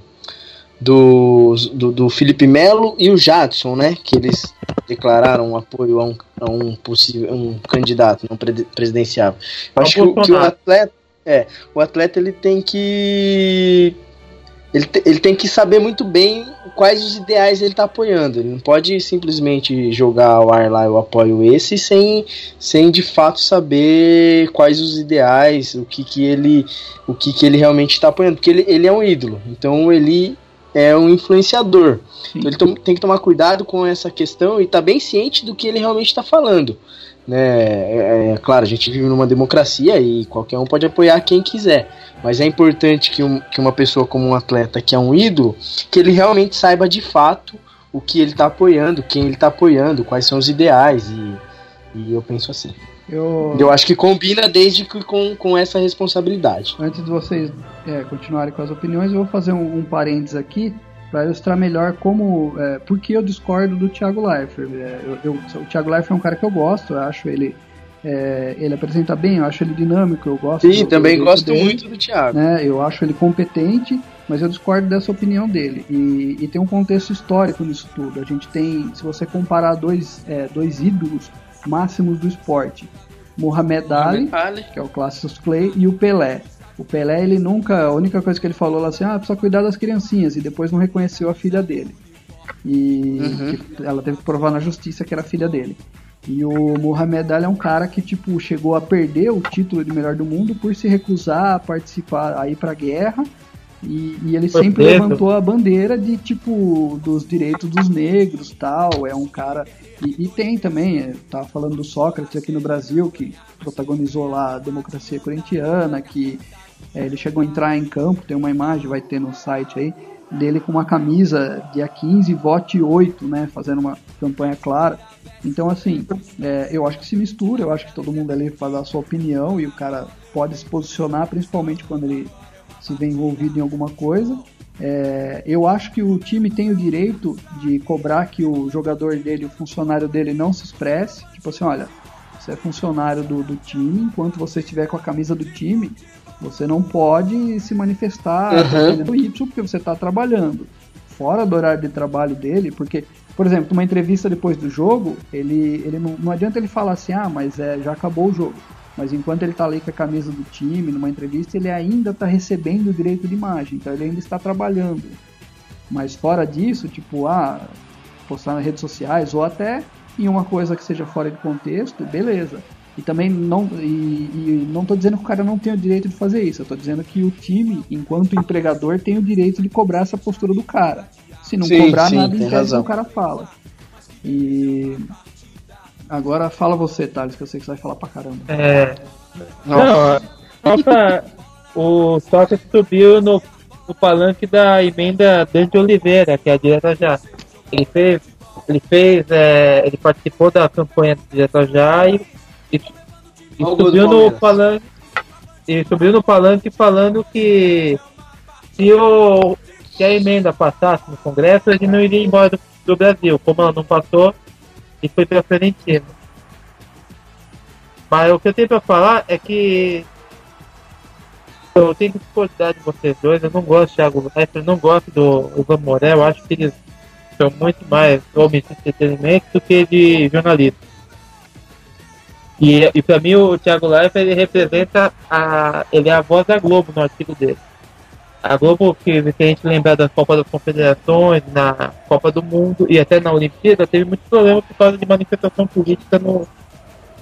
do, do, do Felipe Melo e o Jadson, né? Que eles declararam apoio a um, a um possível um candidato não presidenciável. Eu acho que, que, o atleta é, o atleta ele tem que ele, te, ele tem que saber muito bem quais os ideais ele está apoiando. Ele não pode simplesmente jogar ao ar lá eu apoio esse sem, sem de fato saber quais os ideais, o que, que ele o que, que ele realmente está apoiando, porque ele, ele é um ídolo. Então ele é um influenciador. Então ele tem que tomar cuidado com essa questão e estar tá bem ciente do que ele realmente está falando. Né? É, é, claro, a gente vive numa democracia e qualquer um pode apoiar quem quiser. Mas é importante que, um, que uma pessoa como um atleta que é um ídolo, que ele realmente saiba de fato o que ele está apoiando, quem ele está apoiando, quais são os ideais. E, e eu penso assim. Eu... eu acho que combina desde que com, com essa responsabilidade. Antes de vocês é, continuarem com as opiniões, eu vou fazer um, um parênteses aqui para ilustrar melhor como é, por que eu discordo do Thiago Leifert. É, eu, eu, o Thiago Leifert é um cara que eu gosto, eu acho ele é, ele apresenta bem, eu acho ele dinâmico, eu gosto. Sim, do, também do gosto dele, muito do Thiago. Né, eu acho ele competente, mas eu discordo dessa opinião dele. E, e, tem um contexto histórico nisso tudo. A gente tem, se você comparar dois, é, dois ídolos máximos do esporte. Muhammad Ali, Ali, que é o Classics Clay, e o Pelé. O Pelé, ele nunca, a única coisa que ele falou lá assim, ah, precisa cuidar das criancinhas, e depois não reconheceu a filha dele. E uhum. ela teve que provar na justiça que era filha dele. E o Muhammad Ali é um cara que, tipo, chegou a perder o título de melhor do mundo por se recusar a participar, a ir pra guerra. E, e ele sempre levantou a bandeira de, tipo, dos direitos dos negros tal. É um cara e, e, tem também, é, tava falando do Sócrates aqui no Brasil, que protagonizou lá a democracia corintiana, que é, ele chegou a entrar em campo, tem uma imagem, vai ter no site aí, dele com uma camisa dia 15, vote 8, né, fazendo uma campanha clara. Então, assim, é, eu acho que se mistura, eu acho que todo mundo ali faz a sua opinião e o cara pode se posicionar, principalmente quando ele vê envolvido em alguma coisa. É, eu acho que o time tem o direito de cobrar que o jogador dele, o funcionário dele, não se expresse. Tipo assim, olha, você é funcionário do, do time, enquanto você estiver com a camisa do time, você não pode se manifestar Uhum. do Y porque você está trabalhando. Fora do horário de trabalho dele, porque, por exemplo, numa entrevista depois do jogo, ele, ele não, não adianta ele falar assim, ah, mas é, já acabou o jogo. Mas enquanto ele está ali com a camisa do time, numa entrevista, ele ainda está recebendo o direito de imagem, então ele ainda está trabalhando. Mas fora disso, tipo, ah, postar nas redes sociais ou até em uma coisa que seja fora de contexto, beleza. E também não, e, e não tô dizendo que o cara não tem o direito de fazer isso, eu tô dizendo que o time, enquanto empregador, tem o direito de cobrar essa postura do cara. Se não Sim, cobrar sim, nada, impede o cara fala. E agora fala você, Thales, que eu sei que você vai falar pra caramba. É, não, só pra. O Sócrates subiu no, no palanque da emenda Dante Oliveira, que é a direta já. Ele fez. Ele fez. é, ele participou da campanha do direta já e, e, e subiu no palanque. E subiu no palanque falando que se o, se a emenda passasse no Congresso, ele não iria embora do, do Brasil. Como ela não passou, ele foi pra frente. Mas o que eu tenho pra falar é que eu tenho que discordar de vocês dois. Eu não gosto do Thiago Leifert, eu não gosto do Ivan Morel. Eu acho que eles são muito mais homens de entretenimento do que de jornalismo. E, e pra mim o Thiago Leifert ele representa a. ele é a voz da Globo no artigo dele. A Globo que, que a gente lembra da Copa das Confederações, na Copa do Mundo e até na Olimpíada, teve muitos problemas por causa de manifestação política no,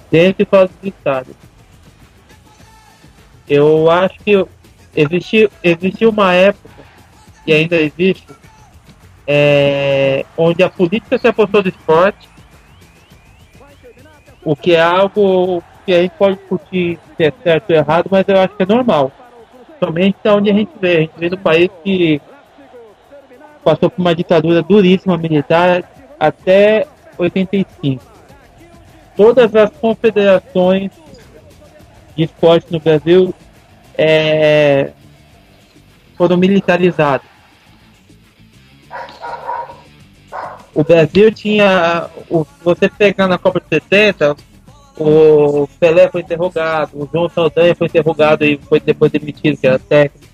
dentro e fora dos estádios. Eu acho que existiu, existiu uma época, e ainda existe, é, onde a política se apostou do esporte, o que é algo que a gente pode discutir se é certo ou errado, mas eu acho que é normal. Somente da onde a gente vê. A gente vê no país que passou por uma ditadura duríssima militar até 85 todas as confederações de esporte no Brasil é, foram militarizadas. O Brasil tinha. Você pegar na Copa de 70, o Pelé foi interrogado, o João Saldanha foi interrogado e foi depois demitido, que era técnico.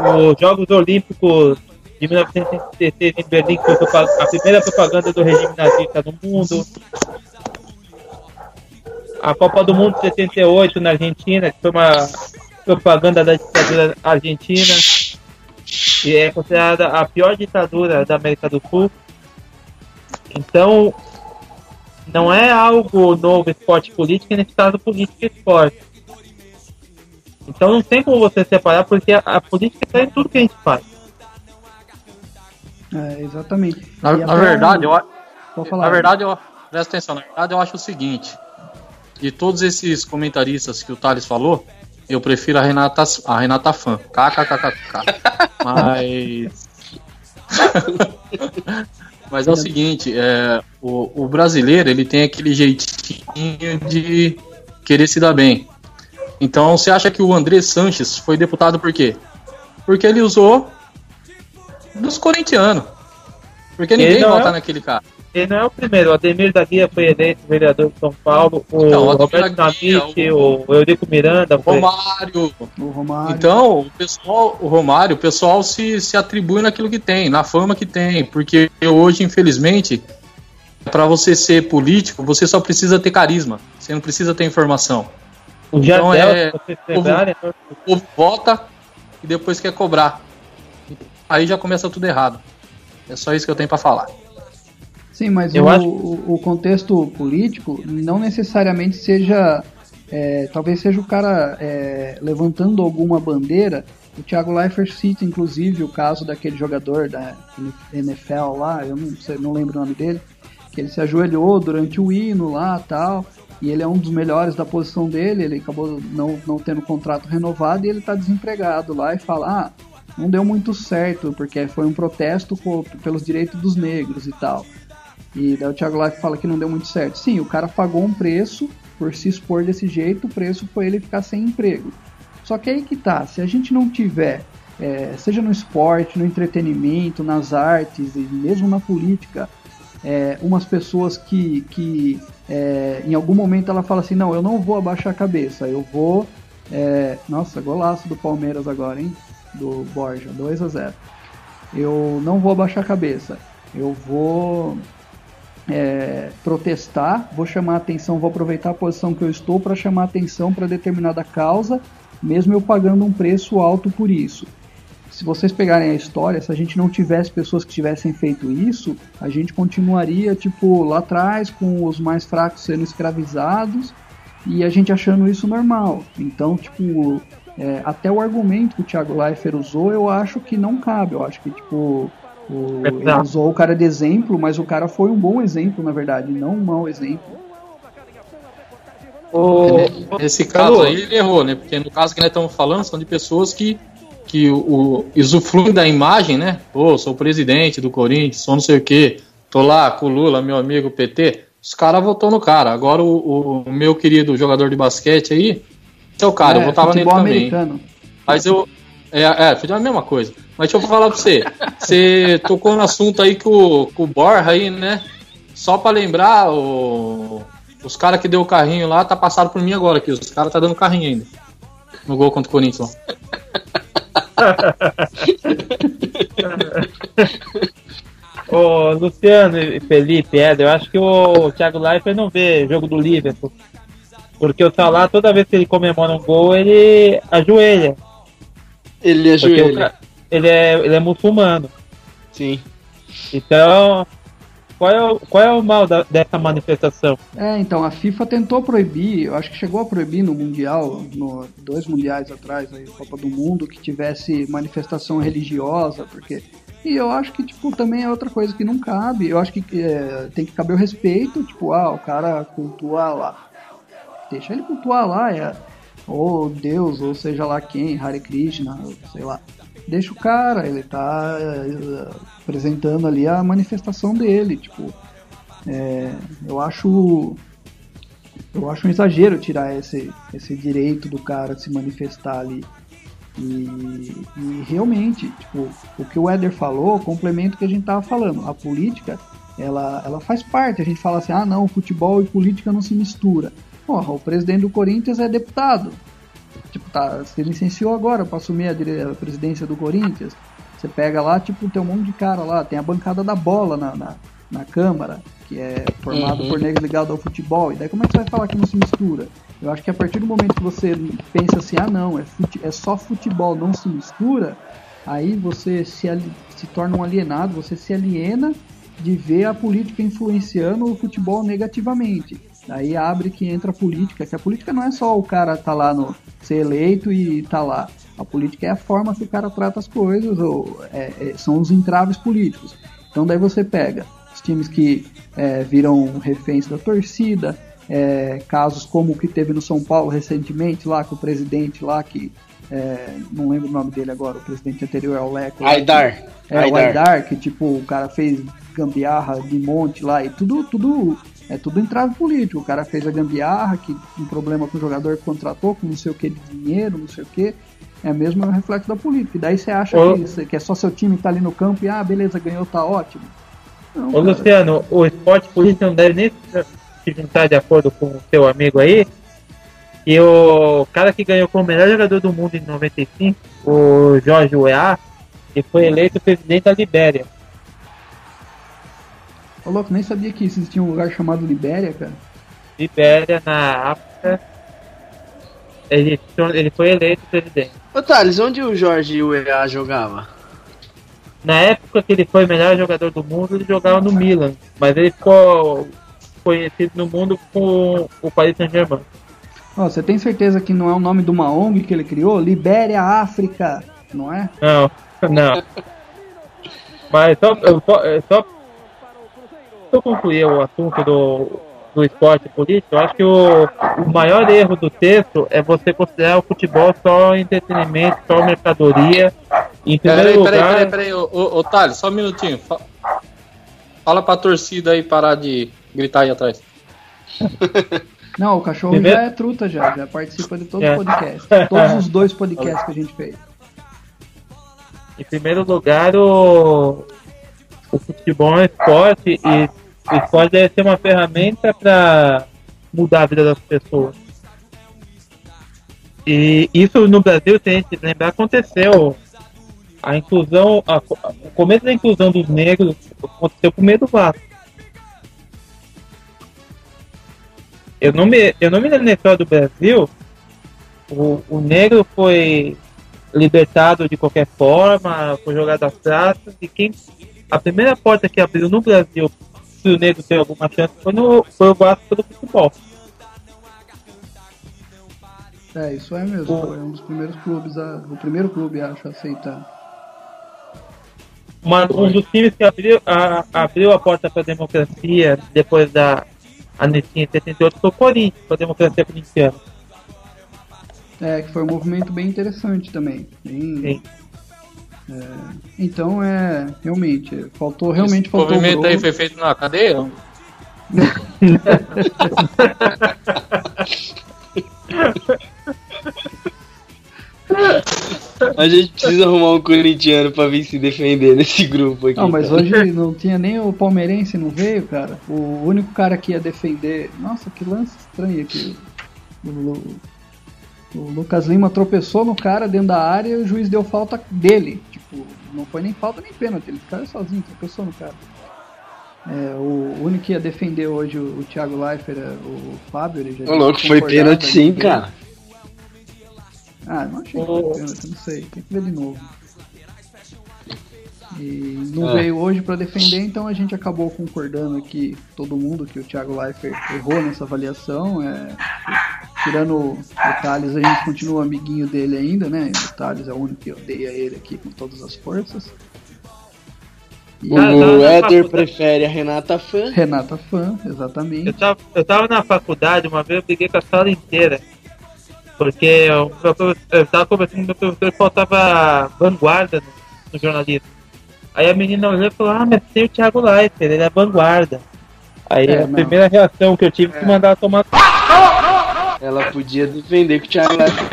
Os Jogos Olímpicos de 1966 em Berlim, que foi a primeira propaganda do regime nazista no mundo. A Copa do Mundo de 78 na Argentina, que foi uma propaganda da ditadura argentina. E é considerada a pior ditadura da América do Sul. Então, não é algo novo esporte e política, nesse caso política e esporte. Então não tem como você separar, porque a, a política está em tudo que a gente faz. É, exatamente. Na, E na verdade, eu, Pode falar. na verdade, eu, presta atenção, na verdade eu acho o seguinte, de todos esses comentaristas que o Thales falou, eu prefiro a Renata, a Renata Fã. KKKKK. Mas. Mas é o seguinte, é, o, o brasileiro ele tem aquele jeitinho de querer se dar bem. Então você acha que o André Sanches foi deputado por quê? Porque ele usou dos corintianos. Porque ninguém vota é- naquele cara. Ele não é o primeiro, o Ademir da Guia foi eleito vereador de São Paulo, o Então, o Roberto da Guia, Dinamite, o, o Eurico Miranda foi. Romário. O Romário. Então, o pessoal, o Romário, o pessoal se, se atribui naquilo que tem, na fama que tem, porque hoje, infelizmente, para você ser político, você só precisa ter carisma, você não precisa ter informação. o Jardel, então é- se vocês pegarem, né? O povo vota e depois quer cobrar. Aí já começa tudo errado. É só isso que eu tenho para falar. Sim, mas Eu o, acho- o- contexto político não necessariamente seja. é, talvez seja o cara é, levantando alguma bandeira. O Thiago Leifert cita, inclusive, o caso daquele jogador da NFL lá, eu não, sei, não lembro o nome dele, que ele se ajoelhou durante o hino lá tal. E ele é um dos melhores da posição dele, ele acabou não, não tendo contrato renovado e ele está desempregado lá e fala: ah, não deu muito certo, porque foi um protesto pelos direitos dos negros e tal. E daí o Thiago Life fala que não deu muito certo. Sim, o cara pagou um preço por se expor desse jeito, o preço foi ele ficar sem emprego. Só que aí que tá, se a gente não tiver é, seja no esporte, no entretenimento, nas artes e mesmo na política, é, umas pessoas que, que é, em algum momento ela fala assim, não, eu não vou abaixar a cabeça, eu vou. É, nossa, golaço do Palmeiras agora, hein? Do Borja, 2 a 0 Eu não vou abaixar a cabeça, eu vou é, protestar, vou chamar atenção, vou aproveitar a posição que eu estou para chamar atenção para determinada causa, mesmo eu pagando um preço alto por isso. Se vocês pegarem a história, se a gente não tivesse pessoas que tivessem feito isso, a gente continuaria tipo lá atrás com os mais fracos sendo escravizados e a gente achando isso normal. Então, tipo, é, até o argumento que o Thiago Leifert usou, eu acho que não cabe. Eu acho que tipo o, ele usou o cara de exemplo, mas o cara foi um bom exemplo, na verdade, não um mau exemplo. O... Esse caso aí ele errou, né? Porque no caso que nós estamos falando são de pessoas que, que o, o usufruem da imagem, né? Pô, sou presidente do Corinthians, sou não sei o quê, tô lá com o Lula, meu amigo PT. Os caras votou no cara. Agora o, o, meu querido jogador de basquete aí, é o cara, é, eu votava nele americano. também. Mas eu. É, é, a mesma coisa. Mas deixa eu falar pra você. Você tocou no assunto aí com, com o Borja aí, né? Só pra lembrar, o, os caras que deu o carrinho lá tá passado por mim agora aqui. Os caras tá dando carrinho ainda. No gol contra o Corinthians. Ô, Luciano e Felipe, eu acho que o Thiago Leifert não vê jogo do Liverpool. Porque o Salah, toda vez que ele comemora um gol, ele ajoelha. Ele ajoelha ele é, ele é muçulmano. Sim. Então, qual é o, qual é o mal da, dessa manifestação? É, então, a FIFA tentou proibir, eu acho que chegou a proibir no Mundial, no dois mundiais atrás, aí, Copa do Mundo, que tivesse manifestação religiosa, porque. E eu acho que, tipo, também é outra coisa que não cabe. Eu acho que é, tem que caber o respeito, tipo, ah, o cara cultua lá. Deixa ele cultuar lá, é. Ou Deus, ou seja lá quem, Hare Krishna, sei lá deixa o cara, ele tá eh, apresentando ali a manifestação dele, tipo, é, eu acho eu acho um exagero tirar esse, esse direito do cara de se manifestar ali. E, e realmente, tipo, o que o Éder falou complementa o que a gente tava falando. A política, ela, ela faz parte. A gente fala assim, ah não, futebol e política não se mistura. Porra, o presidente do Corinthians é deputado. Tipo, tá, se licenciou agora para assumir a, a, presidência do Corinthians. Você pega lá, tipo, tem um monte de cara lá, tem a bancada da bola na, na, na Câmara, que é formado uhum. por negros ligados ao futebol. E daí como é que você vai falar que não se mistura? Eu acho que a partir do momento que você pensa assim, ah não, é, fute, é só futebol, não se mistura, aí você se, se torna um alienado, você se aliena de ver a política influenciando o futebol negativamente. Aí abre que entra a política, que a política não é só o cara tá lá no ser eleito e tá lá. A política é a forma que o cara trata as coisas, ou é, é, são os entraves políticos. Então daí você pega os times que é, viram reféns da torcida, é, casos como o que teve no São Paulo recentemente, lá com o presidente lá que é, não lembro o nome dele agora, o presidente anterior é o Leco. Aidar. É, Aidar. o Aidar, que tipo, o cara fez gambiarra de monte lá e tudo, tudo é tudo entrave político. O cara fez a gambiarra, que um problema com o jogador que contratou, com não sei o que de dinheiro, não sei o que. É mesmo um reflexo da política. E daí você acha Ô, que, que, é só seu time que tá ali no campo e, ah, beleza, ganhou, tá ótimo. Não, Ô, Luciano, o esporte político não deve nem se juntar de acordo com o seu amigo aí. E o cara que ganhou como melhor jogador do mundo em 95, o Jorge Weah, que foi eleito presidente da Libéria. Ô louco, nem sabia que existia um lugar chamado Libéria, cara. Libéria, na África. Ele, ele foi eleito presidente. Ô Thales, onde o Jorge UEA jogava? Na época que ele foi o melhor jogador do mundo, ele jogava no Milan. Mas ele ficou conhecido no mundo com o Paris Saint-Germain. Oh, você tem certeza que não é o nome de uma ONG que ele criou? Libéria África, não é? Não, não. Mas só, só eu concluir o assunto do, do esporte político, eu acho que o, o maior erro do texto é você considerar o futebol só entretenimento, só mercadoria. Em primeiro peraí, lugar... peraí, peraí, peraí, ô, ô, ô Thales, só um minutinho. Fala pra torcida aí parar de gritar aí atrás. Não, o cachorro Primeiro... já é truta já, já participa de todos é. os podcasts. Todos os dois podcasts que a gente fez. Em primeiro lugar, o, o futebol é um esporte e o esporte deve ser uma ferramenta para mudar a vida das pessoas. E isso no Brasil, a gente lembrar, aconteceu. A inclusão, a, o começo da inclusão dos negros aconteceu por meio do Vasco. Eu não me, eu não me lembro na história do Brasil, o, o negro foi libertado de qualquer forma, foi jogado às traças, e quem a primeira porta que abriu no Brasil o negro ter alguma chance foi, no, foi o Vasco pelo futebol. É, isso é mesmo. Foi um dos primeiros clubes, a, o primeiro clube, acho, a aceitar. Uma, um dos times que abriu a, abriu a porta para a democracia depois da anistia em 78 foi o Corinthians, para a democracia corintiana. É, que foi um movimento bem interessante também. Bem, Sim. É, então é realmente faltou realmente Esse faltou movimento o aí Globo. foi feito na cadeia? A gente precisa arrumar um corintiano pra vir se defender nesse grupo aqui. Não, mas cara. hoje não tinha nem o palmeirense, não veio, cara. O único cara que ia defender. Nossa, que lance estranho aqui. O, Lu- o Lucas Lima tropeçou no cara dentro da área e o juiz deu falta dele. Não foi nem falta nem pênalti, ele caiu sozinho, tropeçou no cara. É, o único que ia defender hoje o, o Thiago Leifert, é o Fábio, ele já Ô, louco, foi pênalti sim, cara. Ah, não achei que foi pênalti, não sei. Tem que ver de novo. E não É. veio hoje pra defender, então a gente acabou concordando aqui, todo mundo, que o Thiago Leifert errou nessa avaliação. É, tirando o, o Thales, a gente continua amiguinho dele ainda, né? O Thales é o único que odeia ele aqui com todas as forças. E O Ah, não, não, Éder prefere a Renata Fã. Renata Fã, Eu exatamente. tava, eu tava na faculdade, uma vez eu briguei com a sala inteira. Porque o professor- eu tava conversando com o meu professor e faltava vanguarda no, no jornalismo. Aí a menina olhou e falou, ah, mas tem o Thiago Leifert, ele é vanguarda. Aí É, a não. primeira reação que eu tive foi que mandar tomar Ela podia defender que o Thiago Leifert?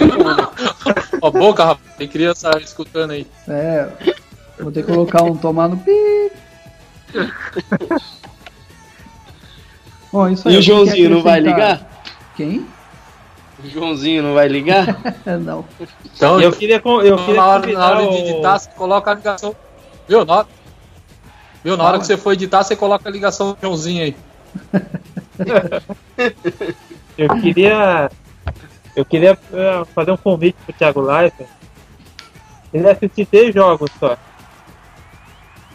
Ó, boca, rapaz. Tem criança escutando aí. É, vou ter que colocar um tomar no pi. Bom, isso aí, E o Joãozinho não vai ligar? Quem? O Joãozinho não vai ligar? não. Então, Eu queria, eu queria na hora, na hora de editar, você coloca a ligação. Viu? Na hora, viu? Na hora que você for editar, você coloca a ligação do Joãozinho aí. Eu queria. Eu queria eh, fazer um convite pro Thiago Leifert. Ele assistir três jogos só.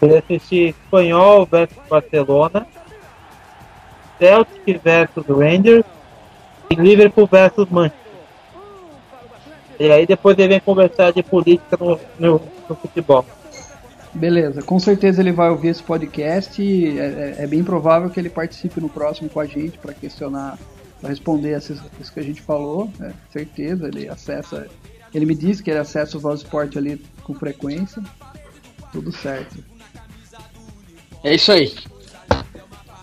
Ele assistir Espanhol versus Barcelona, Celtic versus Rangers e Liverpool versus Manchester. E aí depois ele vem conversar de política no, no, no futebol. Beleza, com certeza ele vai ouvir esse podcast e é, é- é bem provável que ele participe no próximo com a gente para questionar, para responder essas- isso que a gente falou. É, certeza, ele acessa. Ele me disse que ele acessa o Voz Sport ali com frequência. Tudo certo. É isso aí.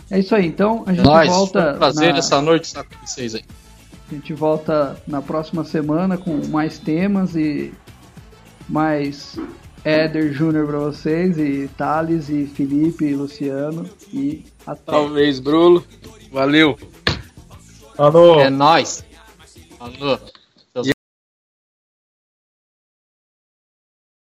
É isso aí, então a gente Nós, foi volta. um prazer na- essa noite estar com vocês aí. A gente volta na próxima semana com mais temas e mais Éder Júnior pra vocês, e Thales, e Felipe, e Luciano, e até. Talvez, Bruno. Valeu. Alô. É nóis. Falou.